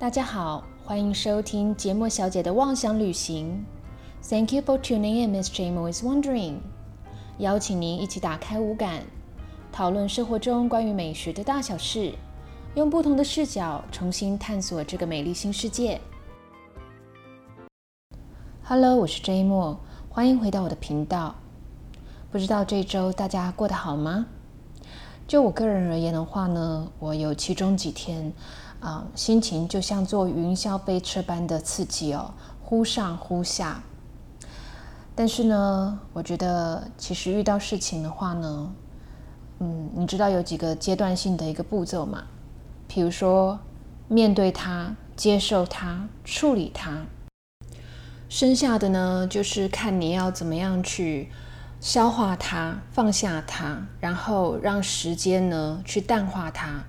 大家好，欢迎收听节目小姐的妄想旅行。Thank you for tuning in, Miss Jamo is wondering。邀请您一起打开五感，讨论生活中关于美学的大小事，用不同的视角重新探索这个美丽新世界。Hello，我是 J 莫，欢迎回到我的频道。不知道这周大家过得好吗？就我个人而言的话呢，我有其中几天。啊，心情就像坐云霄飞车般的刺激哦，忽上忽下。但是呢，我觉得其实遇到事情的话呢，嗯，你知道有几个阶段性的一个步骤嘛？比如说面对它、接受它、处理它。剩下的呢，就是看你要怎么样去消化它、放下它，然后让时间呢去淡化它。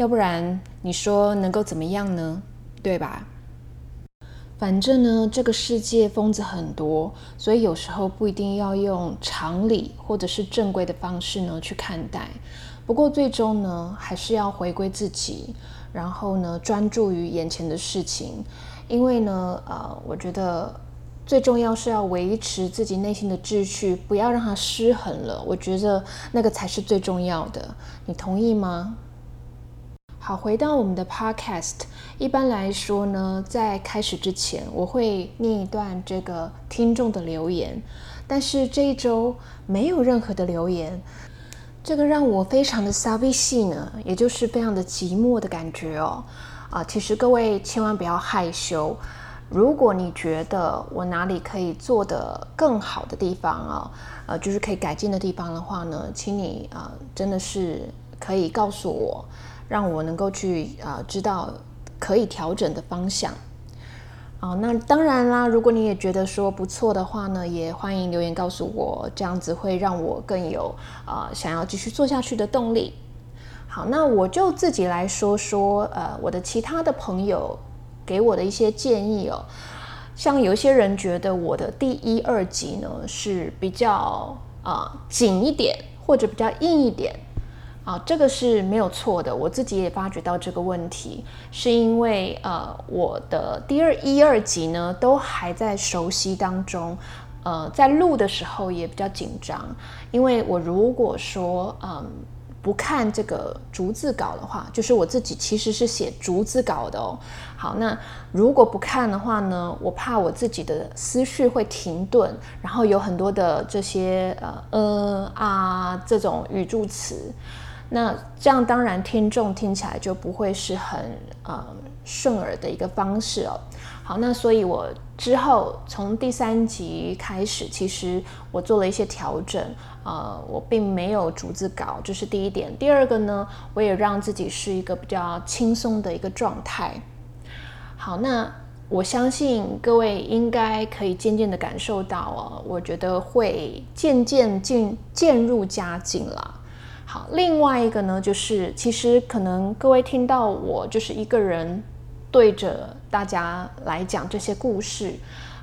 要不然你说能够怎么样呢？对吧？反正呢，这个世界疯子很多，所以有时候不一定要用常理或者是正规的方式呢去看待。不过最终呢，还是要回归自己，然后呢，专注于眼前的事情。因为呢，呃，我觉得最重要是要维持自己内心的秩序，不要让它失衡了。我觉得那个才是最重要的。你同意吗？好，回到我们的 podcast。一般来说呢，在开始之前，我会念一段这个听众的留言。但是这一周没有任何的留言，这个让我非常的 s a v 呢，也就是非常的寂寞的感觉哦。啊，其实各位千万不要害羞。如果你觉得我哪里可以做得更好的地方啊，呃，就是可以改进的地方的话呢，请你啊，真的是可以告诉我。让我能够去啊知道可以调整的方向啊，那当然啦，如果你也觉得说不错的话呢，也欢迎留言告诉我，这样子会让我更有啊想要继续做下去的动力。好，那我就自己来说说呃我的其他的朋友给我的一些建议哦，像有些人觉得我的第一二集呢是比较啊紧一点，或者比较硬一点。啊，这个是没有错的。我自己也发觉到这个问题，是因为呃，我的第二一二集呢都还在熟悉当中，呃，在录的时候也比较紧张，因为我如果说嗯不看这个逐字稿的话，就是我自己其实是写逐字稿的哦。好，那如果不看的话呢，我怕我自己的思绪会停顿，然后有很多的这些呃呃啊这种语助词。那这样当然听众听起来就不会是很呃顺耳的一个方式哦。好，那所以我之后从第三集开始，其实我做了一些调整，呃，我并没有逐字稿，这是第一点。第二个呢，我也让自己是一个比较轻松的一个状态。好，那我相信各位应该可以渐渐的感受到哦，我觉得会渐渐进渐入佳境了。好，另外一个呢，就是其实可能各位听到我就是一个人对着大家来讲这些故事，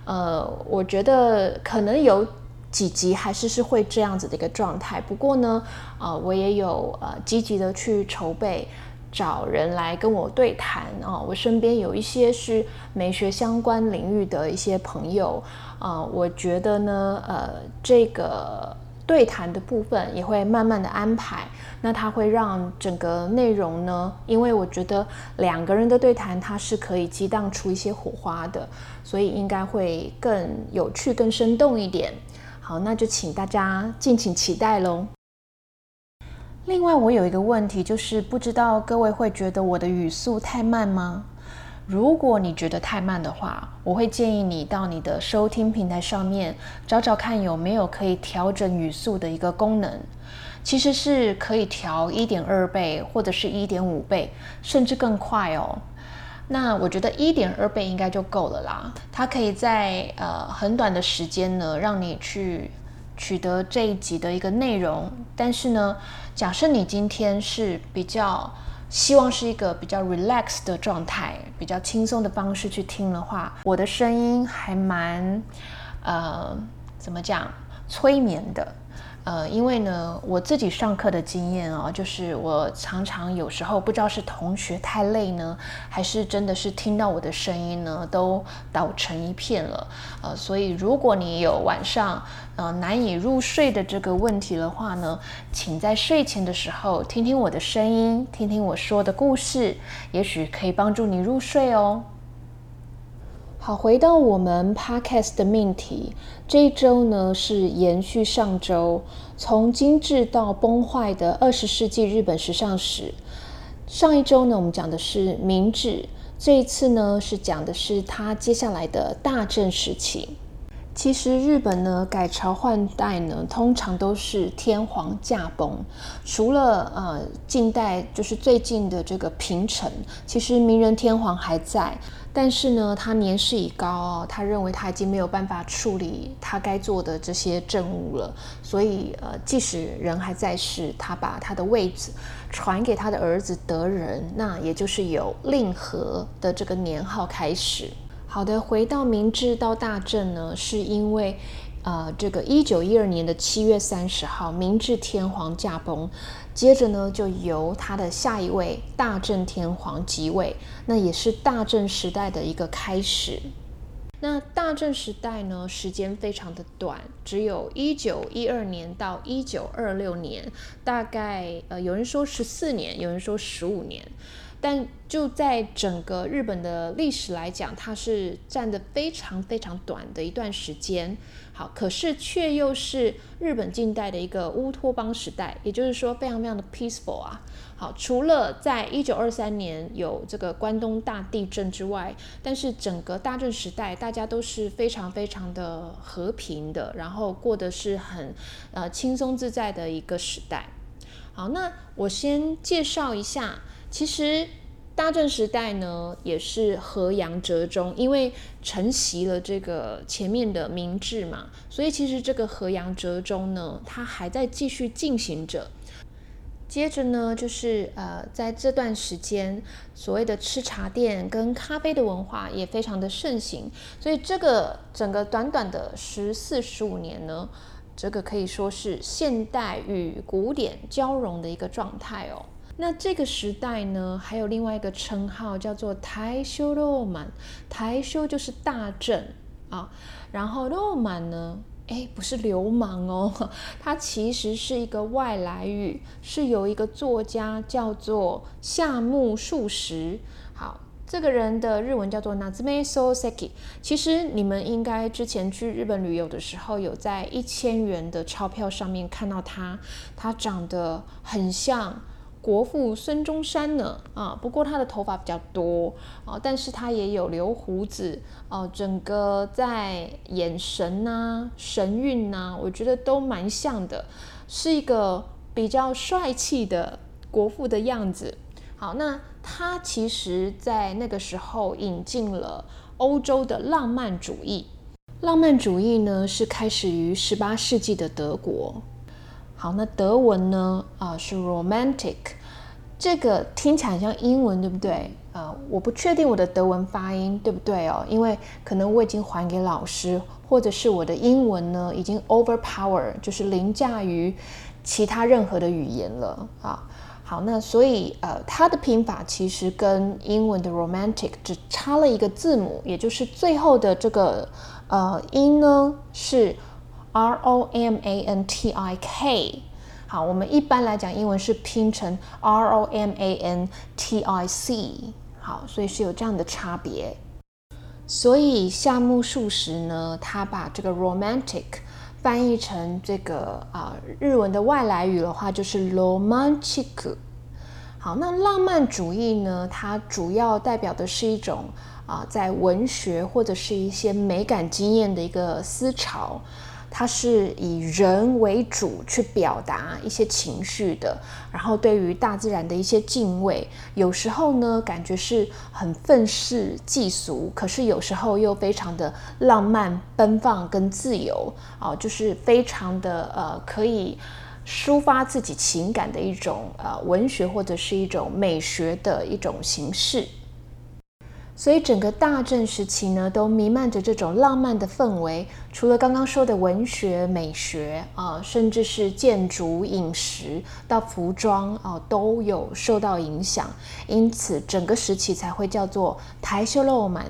呃，我觉得可能有几集还是是会这样子的一个状态。不过呢，呃，我也有呃积极的去筹备找人来跟我对谈啊。我身边有一些是美学相关领域的一些朋友啊，我觉得呢，呃，这个。对谈的部分也会慢慢的安排，那它会让整个内容呢，因为我觉得两个人的对谈它是可以激荡出一些火花的，所以应该会更有趣、更生动一点。好，那就请大家敬请期待喽。另外，我有一个问题，就是不知道各位会觉得我的语速太慢吗？如果你觉得太慢的话，我会建议你到你的收听平台上面找找看有没有可以调整语速的一个功能。其实是可以调一点二倍或者是一点五倍，甚至更快哦。那我觉得一点二倍应该就够了啦。它可以在呃很短的时间呢，让你去取得这一集的一个内容。但是呢，假设你今天是比较希望是一个比较 relax 的状态，比较轻松的方式去听的话，我的声音还蛮，呃，怎么讲，催眠的，呃，因为呢，我自己上课的经验哦，就是我常常有时候不知道是同学太累呢，还是真的是听到我的声音呢，都倒成一片了。呃，所以如果你有晚上呃难以入睡的这个问题的话呢，请在睡前的时候听听我的声音，听听我说的故事，也许可以帮助你入睡哦。好，回到我们 podcast 的命题，这一周呢是延续上周，从精致到崩坏的二十世纪日本时尚史。上一周呢，我们讲的是明治，这一次呢是讲的是他接下来的大正时期。其实日本呢改朝换代呢，通常都是天皇驾崩，除了呃近代就是最近的这个平成，其实明仁天皇还在。但是呢，他年事已高，他认为他已经没有办法处理他该做的这些政务了，所以呃，即使人还在世，他把他的位子传给他的儿子德仁，那也就是有令和的这个年号开始。好的，回到明治到大正呢，是因为。呃，这个一九一二年的七月三十号，明治天皇驾崩，接着呢，就由他的下一位大正天皇即位，那也是大正时代的一个开始。那大正时代呢，时间非常的短，只有一九一二年到一九二六年，大概呃，有人说十四年，有人说十五年。但就在整个日本的历史来讲，它是占的非常非常短的一段时间。好，可是却又是日本近代的一个乌托邦时代，也就是说非常非常的 peaceful 啊。好，除了在一九二三年有这个关东大地震之外，但是整个大正时代大家都是非常非常的和平的，然后过的是很呃轻松自在的一个时代。好，那我先介绍一下。其实大正时代呢，也是河阳折中，因为承袭了这个前面的明治嘛，所以其实这个河阳折中呢，它还在继续进行着。接着呢，就是呃，在这段时间，所谓的吃茶店跟咖啡的文化也非常的盛行，所以这个整个短短的十四十五年呢，这个可以说是现代与古典交融的一个状态哦。那这个时代呢，还有另外一个称号叫做台修罗曼，台修就是大正啊，然后罗曼呢，哎，不是流氓哦，它其实是一个外来语，是有一个作家叫做夏目漱石，好，这个人的日文叫做 Natsume Soseki，其实你们应该之前去日本旅游的时候，有在一千元的钞票上面看到他，他长得很像。国父孙中山呢？啊，不过他的头发比较多啊，但是他也有留胡子啊。整个在眼神呐、神韵呐，我觉得都蛮像的，是一个比较帅气的国父的样子。好，那他其实在那个时候引进了欧洲的浪漫主义。浪漫主义呢，是开始于十八世纪的德国。好，那德文呢？啊，是 romantic，这个听起来像英文，对不对？啊，我不确定我的德文发音对不对哦，因为可能我已经还给老师，或者是我的英文呢已经 overpower，就是凌驾于其他任何的语言了啊。好，那所以呃，它的拼法其实跟英文的 romantic 只差了一个字母，也就是最后的这个呃音呢是。R O M A N T I K，好，我们一般来讲英文是拼成 R O M A N T I C，好，所以是有这样的差别。所以夏目漱石呢，他把这个 romantic 翻译成这个啊日文的外来语的话，就是 romantic。好，那浪漫主义呢，它主要代表的是一种啊在文学或者是一些美感经验的一个思潮。它是以人为主去表达一些情绪的，然后对于大自然的一些敬畏，有时候呢感觉是很愤世嫉俗，可是有时候又非常的浪漫奔放跟自由啊，就是非常的呃可以抒发自己情感的一种呃文学或者是一种美学的一种形式。所以整个大正时期呢，都弥漫着这种浪漫的氛围。除了刚刚说的文学、美学啊，甚至是建筑、饮食到服装啊，都有受到影响。因此，整个时期才会叫做台秀浪漫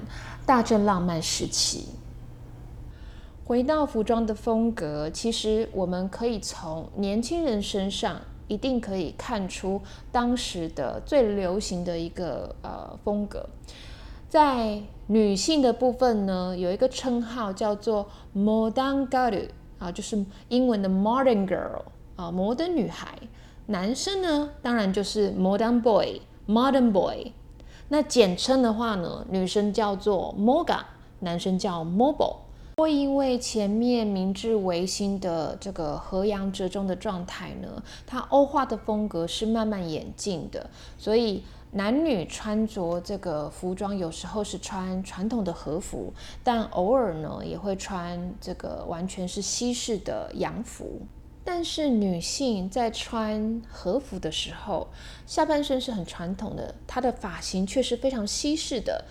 大正浪漫时期。回到服装的风格，其实我们可以从年轻人身上。一定可以看出当时的最流行的一个呃风格，在女性的部分呢，有一个称号叫做 modern girl 啊，就是英文的 modern girl 啊，摩登女孩。男生呢，当然就是 modern boy，modern boy。那简称的话呢，女生叫做 moga，男生叫 mobile。会因为前面明治维新的这个和洋折中的状态呢，它欧化的风格是慢慢演进的，所以男女穿着这个服装有时候是穿传统的和服，但偶尔呢也会穿这个完全是西式的洋服。但是女性在穿和服的时候，下半身是很传统的，她的发型却是非常西式的。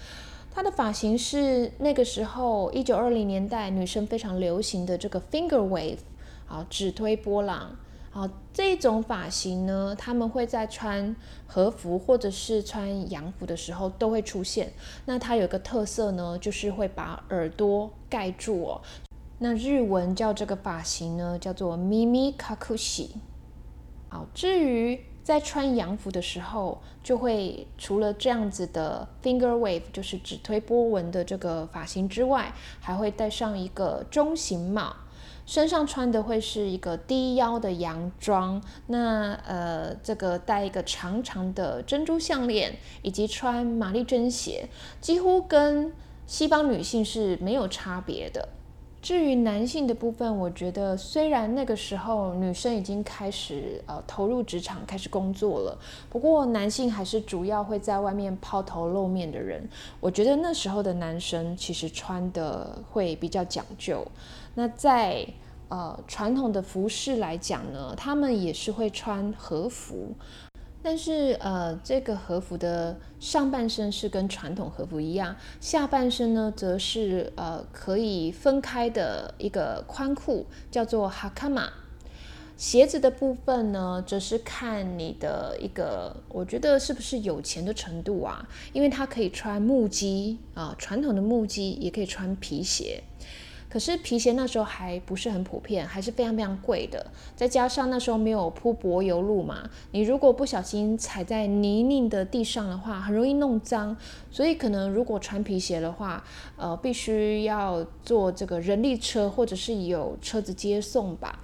她的发型是那个时候一九二零年代女生非常流行的这个 finger wave，啊，指推波浪，好，这种发型呢，他们会在穿和服或者是穿洋服的时候都会出现。那它有一个特色呢，就是会把耳朵盖住哦。那日文叫这个发型呢，叫做 mimi kakushi。好，至于。在穿洋服的时候，就会除了这样子的 finger wave，就是指推波纹的这个发型之外，还会戴上一个中型帽，身上穿的会是一个低腰的洋装，那呃，这个戴一个长长的珍珠项链，以及穿玛丽珍鞋，几乎跟西方女性是没有差别的。至于男性的部分，我觉得虽然那个时候女生已经开始呃投入职场开始工作了，不过男性还是主要会在外面抛头露面的人。我觉得那时候的男生其实穿的会比较讲究。那在呃传统的服饰来讲呢，他们也是会穿和服。但是，呃，这个和服的上半身是跟传统和服一样，下半身呢，则是呃可以分开的一个宽裤，叫做哈卡玛。鞋子的部分呢，则是看你的一个，我觉得是不是有钱的程度啊？因为它可以穿木屐啊，传统的木屐也可以穿皮鞋。可是皮鞋那时候还不是很普遍，还是非常非常贵的。再加上那时候没有铺柏油路嘛，你如果不小心踩在泥泞的地上的话，很容易弄脏。所以可能如果穿皮鞋的话，呃，必须要坐这个人力车，或者是有车子接送吧。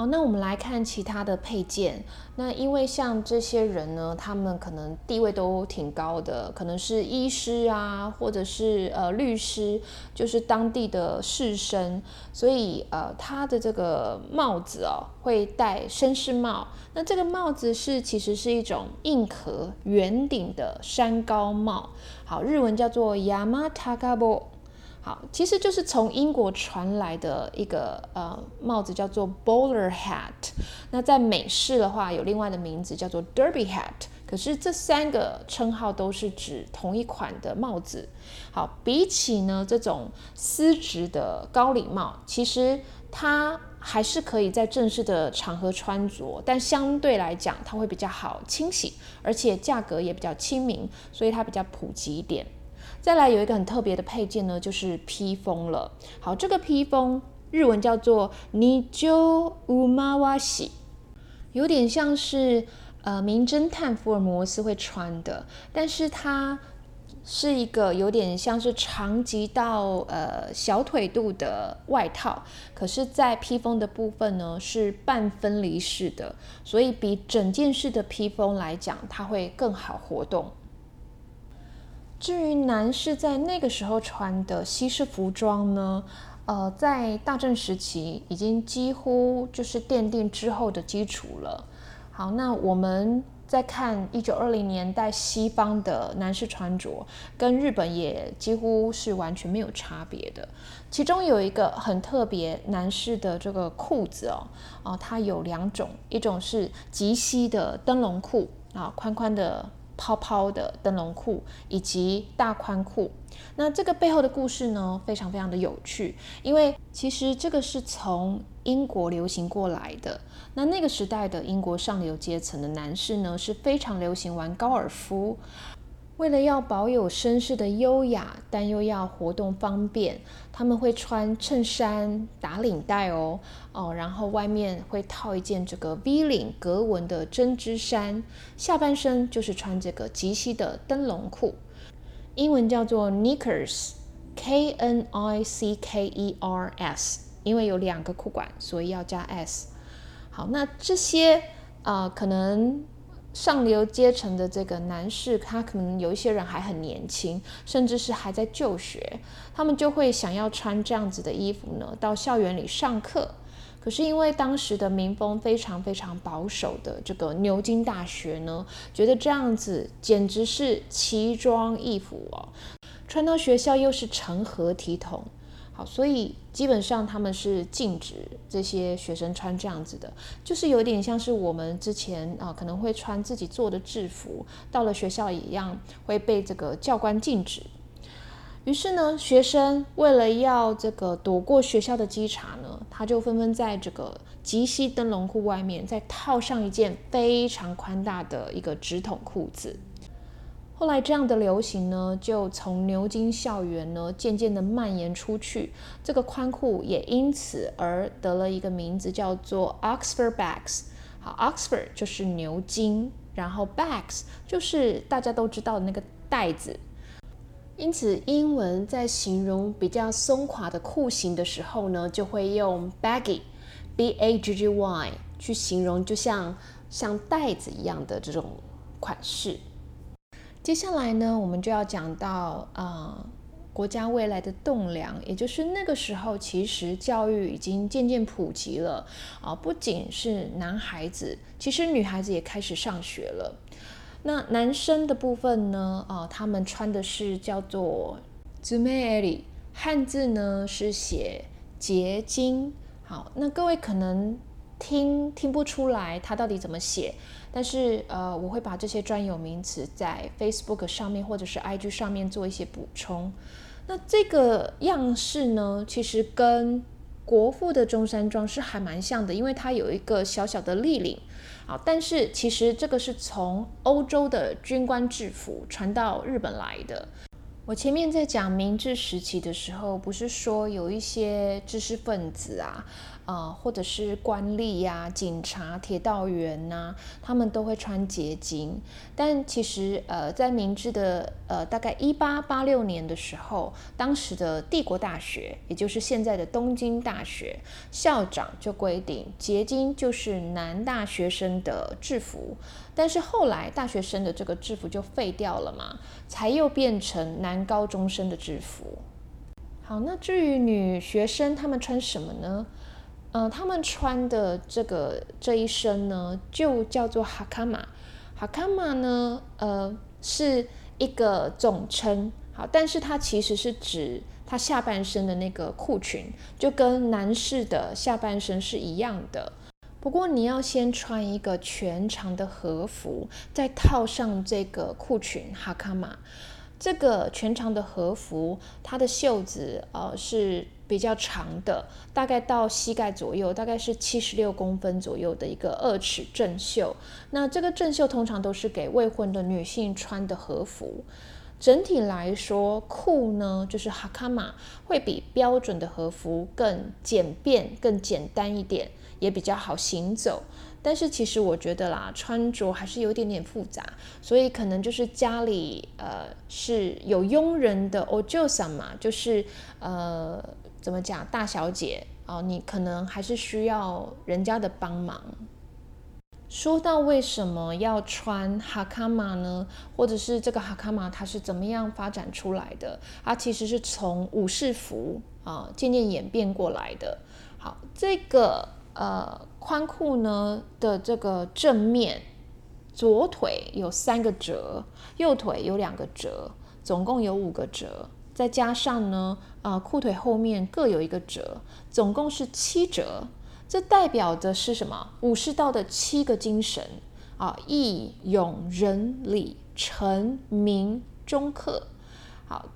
好，那我们来看其他的配件。那因为像这些人呢，他们可能地位都挺高的，可能是医师啊，或者是呃律师，就是当地的士绅，所以呃他的这个帽子哦，会戴绅士帽。那这个帽子是其实是一种硬壳圆顶的山高帽，好，日文叫做 Yamatagabo。好，其实就是从英国传来的一个呃帽子，叫做 bowler hat。那在美式的话，有另外的名字叫做 derby hat。可是这三个称号都是指同一款的帽子。好，比起呢这种丝质的高领帽，其实它还是可以在正式的场合穿着，但相对来讲，它会比较好清洗，而且价格也比较亲民，所以它比较普及一点。再来有一个很特别的配件呢，就是披风了。好，这个披风日文叫做 Nijo Umawashi，有点像是呃名侦探福尔摩斯会穿的，但是它是一个有点像是长及到呃小腿肚的外套，可是，在披风的部分呢是半分离式的，所以比整件式的披风来讲，它会更好活动。至于男士在那个时候穿的西式服装呢，呃，在大正时期已经几乎就是奠定之后的基础了。好，那我们再看一九二零年代西方的男士穿着，跟日本也几乎是完全没有差别的。其中有一个很特别，男士的这个裤子哦，哦，它有两种，一种是及膝的灯笼裤啊，宽宽的。泡泡的灯笼裤以及大宽裤。那这个背后的故事呢，非常非常的有趣，因为其实这个是从英国流行过来的。那那个时代的英国上流阶层的男士呢，是非常流行玩高尔夫。为了要保有绅士的优雅，但又要活动方便，他们会穿衬衫打领带哦哦，然后外面会套一件这个 V 领格纹的针织衫，下半身就是穿这个及膝的灯笼裤，英文叫做 knickers，K N I C K E R S，因为有两个裤管，所以要加 s。好，那这些啊，可能。上流阶层的这个男士，他可能有一些人还很年轻，甚至是还在就学，他们就会想要穿这样子的衣服呢，到校园里上课。可是因为当时的民风非常非常保守的这个牛津大学呢，觉得这样子简直是奇装异服哦，穿到学校又是成何体统。所以基本上他们是禁止这些学生穿这样子的，就是有点像是我们之前啊可能会穿自己做的制服，到了学校一样会被这个教官禁止。于是呢，学生为了要这个躲过学校的稽查呢，他就纷纷在这个及膝灯笼裤外面再套上一件非常宽大的一个直筒裤子。后来，这样的流行呢，就从牛津校园呢渐渐的蔓延出去。这个宽裤也因此而得了一个名字，叫做 Oxford bags。好，Oxford 就是牛津，然后 bags 就是大家都知道的那个袋子。因此，英文在形容比较松垮的裤型的时候呢，就会用 baggy，b a g g y 去形容，就像像袋子一样的这种款式。接下来呢，我们就要讲到啊，国家未来的栋梁，也就是那个时候，其实教育已经渐渐普及了啊，不仅是男孩子，其实女孩子也开始上学了。那男生的部分呢，啊，他们穿的是叫做 “zumeri”，汉字呢是写结晶。好，那各位可能听听不出来，他到底怎么写。但是，呃，我会把这些专有名词在 Facebook 上面或者是 IG 上面做一些补充。那这个样式呢，其实跟国父的中山装是还蛮像的，因为它有一个小小的立领。好，但是其实这个是从欧洲的军官制服传到日本来的。我前面在讲明治时期的时候，不是说有一些知识分子啊。啊，或者是官吏呀、警察、铁道员呐，他们都会穿结晶。但其实，呃，在明治的呃大概一八八六年的时候，当时的帝国大学，也就是现在的东京大学，校长就规定结晶就是男大学生的制服。但是后来大学生的这个制服就废掉了嘛，才又变成男高中生的制服。好，那至于女学生，她们穿什么呢？呃，他们穿的这个这一身呢，就叫做哈卡玛。哈卡玛呢，呃，是一个总称，好，但是它其实是指他下半身的那个裤裙，就跟男士的下半身是一样的。不过你要先穿一个全长的和服，再套上这个裤裙哈卡玛。这个全长的和服，它的袖子呃是。比较长的，大概到膝盖左右，大概是七十六公分左右的一个二尺正袖。那这个正袖通常都是给未婚的女性穿的和服。整体来说，裤呢就是哈卡玛，会比标准的和服更简便、更简单一点，也比较好行走。但是其实我觉得啦，穿着还是有点点复杂，所以可能就是家里呃是有佣人的哦，就什嘛，就是呃。怎么讲，大小姐哦，你可能还是需要人家的帮忙。说到为什么要穿哈卡玛呢？或者是这个哈卡玛它是怎么样发展出来的？它其实是从武士服啊渐渐演变过来的。好，这个呃宽裤呢的这个正面，左腿有三个折，右腿有两个折，总共有五个折。再加上呢，啊，裤腿后面各有一个折，总共是七折。这代表的是什么？武士道的七个精神啊，义勇仁礼臣民忠克。好，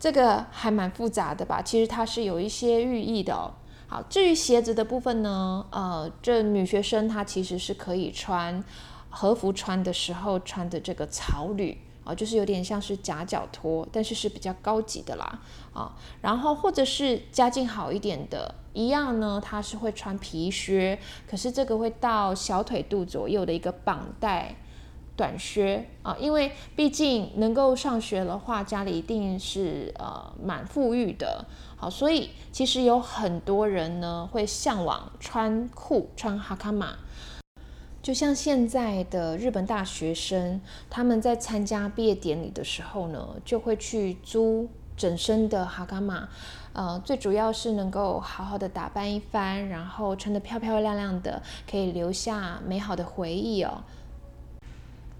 这个还蛮复杂的吧？其实它是有一些寓意的哦。好，至于鞋子的部分呢，呃，这女学生她其实是可以穿和服穿的时候穿的这个草履。啊，就是有点像是夹脚拖，但是是比较高级的啦，啊，然后或者是家境好一点的，一样呢，他是会穿皮靴，可是这个会到小腿肚左右的一个绑带短靴啊，因为毕竟能够上学的话，家里一定是呃蛮富裕的，好，所以其实有很多人呢会向往穿裤穿哈卡玛。就像现在的日本大学生，他们在参加毕业典礼的时候呢，就会去租整身的哈卡马，呃，最主要是能够好好的打扮一番，然后穿得漂漂亮亮的，可以留下美好的回忆哦。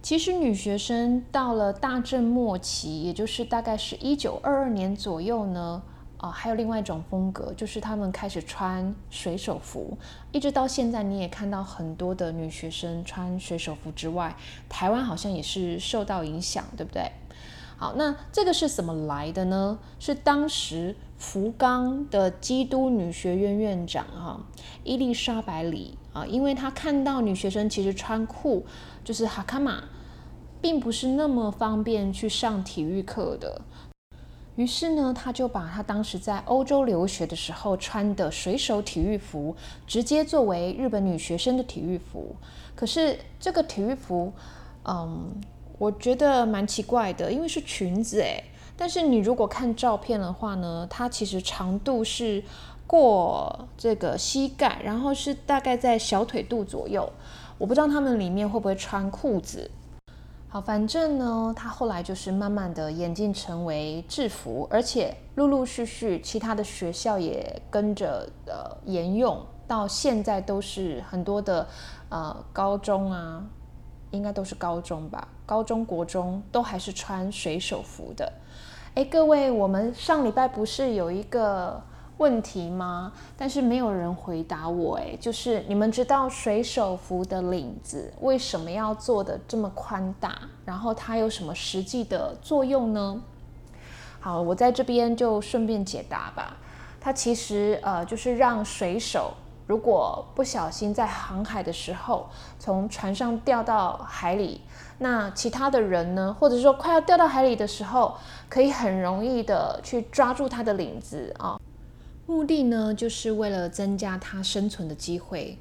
其实女学生到了大正末期，也就是大概是一九二二年左右呢。啊，还有另外一种风格，就是他们开始穿水手服，一直到现在，你也看到很多的女学生穿水手服之外，台湾好像也是受到影响，对不对？好，那这个是怎么来的呢？是当时福冈的基督女学院院长哈伊丽莎白里啊，因为她看到女学生其实穿裤就是哈卡玛，并不是那么方便去上体育课的。于是呢，他就把他当时在欧洲留学的时候穿的水手体育服，直接作为日本女学生的体育服。可是这个体育服，嗯，我觉得蛮奇怪的，因为是裙子诶。但是你如果看照片的话呢，它其实长度是过这个膝盖，然后是大概在小腿肚左右。我不知道他们里面会不会穿裤子。好，反正呢，他后来就是慢慢的演进成为制服，而且陆陆续续其他的学校也跟着呃沿用，到现在都是很多的呃高中啊，应该都是高中吧，高中国中都还是穿水手服的。哎，各位，我们上礼拜不是有一个。问题吗？但是没有人回答我。哎，就是你们知道水手服的领子为什么要做的这么宽大？然后它有什么实际的作用呢？好，我在这边就顺便解答吧。它其实呃就是让水手如果不小心在航海的时候从船上掉到海里，那其他的人呢，或者说快要掉到海里的时候，可以很容易的去抓住它的领子啊。目的呢，就是为了增加它生存的机会。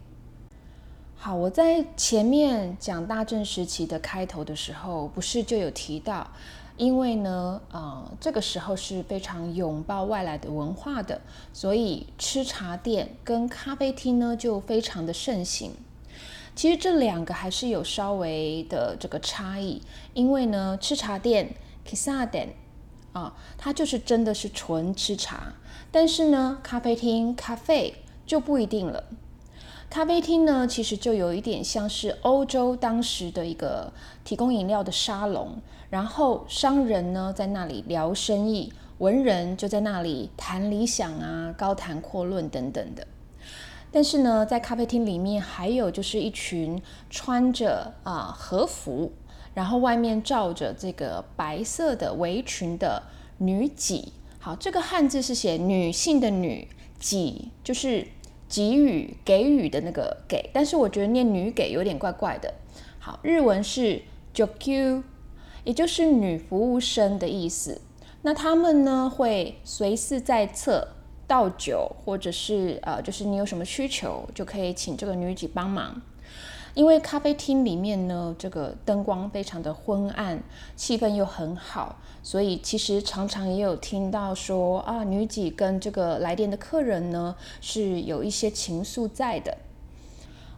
好，我在前面讲大正时期的开头的时候，不是就有提到，因为呢，呃，这个时候是非常拥抱外来的文化的，所以吃茶店跟咖啡厅呢就非常的盛行。其实这两个还是有稍微的这个差异，因为呢，吃茶店 （kisaden） 啊，它就是真的是纯吃茶。但是呢，咖啡厅咖啡就不一定了。咖啡厅呢，其实就有一点像是欧洲当时的一个提供饮料的沙龙，然后商人呢在那里聊生意，文人就在那里谈理想啊，高谈阔论等等的。但是呢，在咖啡厅里面还有就是一群穿着啊和服，然后外面罩着这个白色的围裙的女几。好，这个汉字是写女性的女，给就是给予、给予的那个给，但是我觉得念女给有点怪怪的。好，日文是 joku，也就是女服务生的意思。那他们呢会随侍在侧倒酒，或者是呃，就是你有什么需求，就可以请这个女给帮忙。因为咖啡厅里面呢，这个灯光非常的昏暗，气氛又很好，所以其实常常也有听到说啊，女几跟这个来电的客人呢是有一些情愫在的。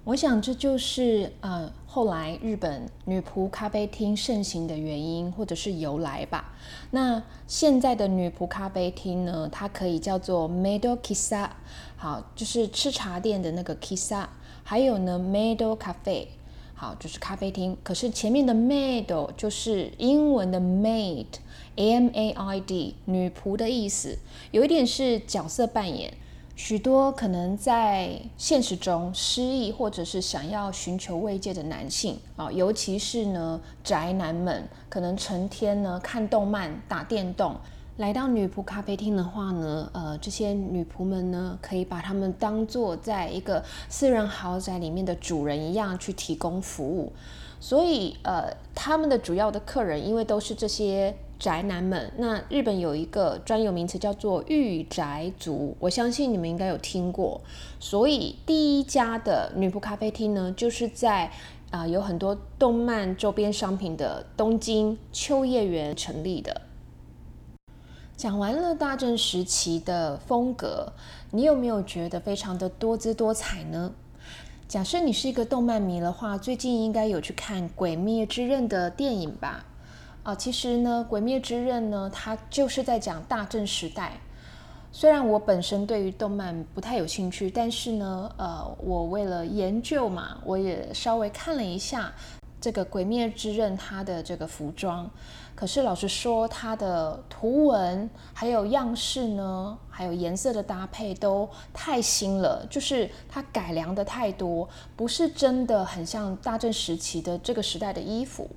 我想这就是呃后来日本女仆咖啡厅盛行的原因或者是由来吧。那现在的女仆咖啡厅呢，它可以叫做 Mado Kissa，好，就是吃茶店的那个 Kissa。还有呢，Mado Cafe，好，就是咖啡厅。可是前面的 Mado 就是英文的 Maid，M A I D，女仆的意思，有一点是角色扮演。许多可能在现实中失意或者是想要寻求慰藉的男性啊，尤其是呢宅男们，可能成天呢看动漫、打电动。来到女仆咖啡厅的话呢，呃，这些女仆们呢，可以把她们当做在一个私人豪宅里面的主人一样去提供服务。所以，呃，他们的主要的客人，因为都是这些宅男们，那日本有一个专有名词叫做“御宅族”，我相信你们应该有听过。所以，第一家的女仆咖啡厅呢，就是在啊有很多动漫周边商品的东京秋叶原成立的。讲完了大正时期的风格，你有没有觉得非常的多姿多彩呢？假设你是一个动漫迷的话，最近应该有去看《鬼灭之刃》的电影吧？啊，其实呢，《鬼灭之刃》呢，它就是在讲大正时代。虽然我本身对于动漫不太有兴趣，但是呢，呃，我为了研究嘛，我也稍微看了一下。这个《鬼灭之刃》它的这个服装，可是老实说，它的图文还有样式呢，还有颜色的搭配都太新了，就是它改良的太多，不是真的很像大正时期的这个时代的衣服。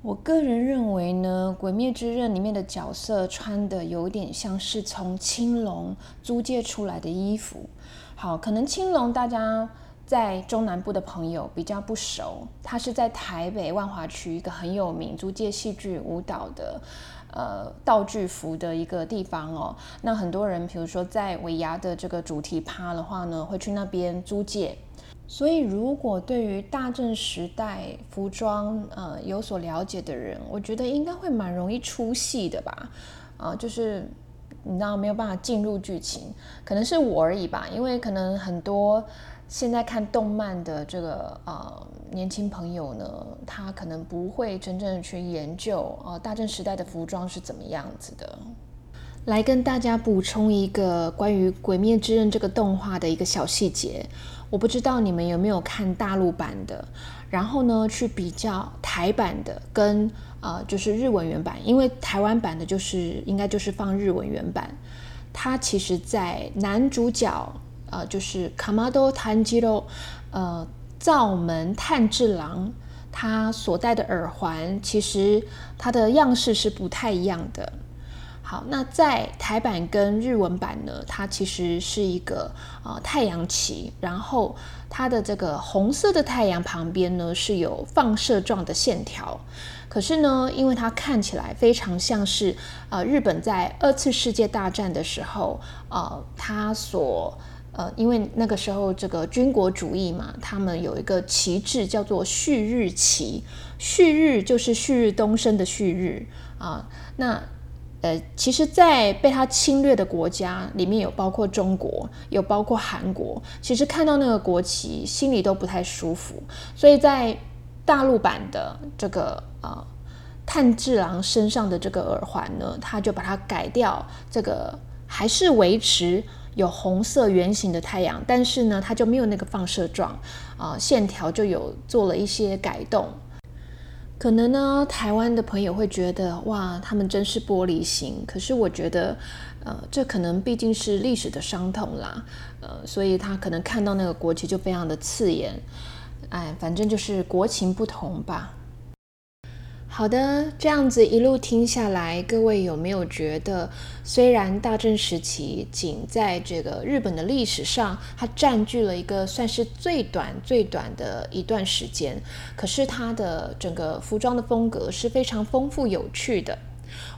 我个人认为呢，《鬼灭之刃》里面的角色穿的有点像是从青龙租借出来的衣服。好，可能青龙大家。在中南部的朋友比较不熟，他是在台北万华区一个很有名租借戏剧舞蹈的呃道具服的一个地方哦。那很多人，比如说在尾牙的这个主题趴的话呢，会去那边租借。所以，如果对于大正时代服装呃有所了解的人，我觉得应该会蛮容易出戏的吧？啊，就是你知道没有办法进入剧情，可能是我而已吧，因为可能很多。现在看动漫的这个呃年轻朋友呢，他可能不会真正去研究呃大正时代的服装是怎么样子的。来跟大家补充一个关于《鬼灭之刃》这个动画的一个小细节，我不知道你们有没有看大陆版的，然后呢去比较台版的跟呃就是日文原版，因为台湾版的就是应该就是放日文原版，它其实在男主角。呃，就是卡马多炭治郎，呃，灶门炭治郎，他所戴的耳环，其实它的样式是不太一样的。好，那在台版跟日文版呢，它其实是一个呃太阳旗，然后它的这个红色的太阳旁边呢是有放射状的线条，可是呢，因为它看起来非常像是呃日本在二次世界大战的时候，呃，它所呃，因为那个时候这个军国主义嘛，他们有一个旗帜叫做旭日旗，旭日就是旭日东升的旭日啊。那呃，其实，在被他侵略的国家里面有包括中国，有包括韩国，其实看到那个国旗，心里都不太舒服。所以在大陆版的这个呃炭治郎身上的这个耳环呢，他就把它改掉，这个还是维持。有红色圆形的太阳，但是呢，它就没有那个放射状啊，线条就有做了一些改动。可能呢，台湾的朋友会觉得哇，他们真是玻璃心。可是我觉得，呃，这可能毕竟是历史的伤痛啦，呃，所以他可能看到那个国旗就非常的刺眼。哎，反正就是国情不同吧。好的，这样子一路听下来，各位有没有觉得，虽然大正时期仅在这个日本的历史上，它占据了一个算是最短最短的一段时间，可是它的整个服装的风格是非常丰富有趣的。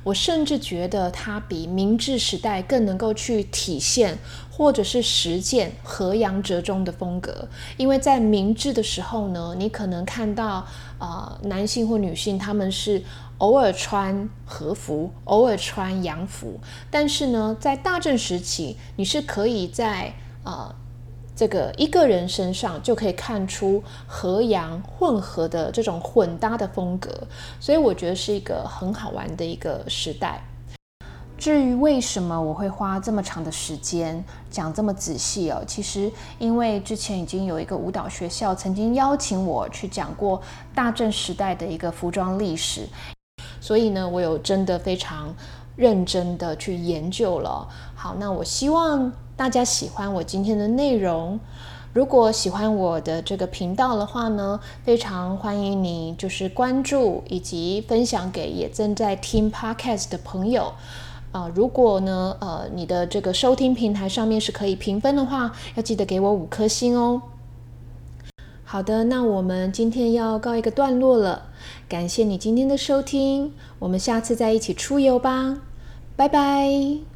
我甚至觉得它比明治时代更能够去体现或者是实践和洋折中的风格，因为在明治的时候呢，你可能看到呃男性或女性他们是偶尔穿和服，偶尔穿洋服，但是呢，在大正时期，你是可以在呃。这个一个人身上就可以看出和洋混合的这种混搭的风格，所以我觉得是一个很好玩的一个时代。至于为什么我会花这么长的时间讲这么仔细哦，其实因为之前已经有一个舞蹈学校曾经邀请我去讲过大正时代的一个服装历史，所以呢，我有真的非常认真的去研究了。好，那我希望。大家喜欢我今天的内容。如果喜欢我的这个频道的话呢，非常欢迎你就是关注以及分享给也正在听 podcast 的朋友。啊，如果呢，呃，你的这个收听平台上面是可以评分的话，要记得给我五颗星哦。好的，那我们今天要告一个段落了，感谢你今天的收听，我们下次再一起出游吧，拜拜。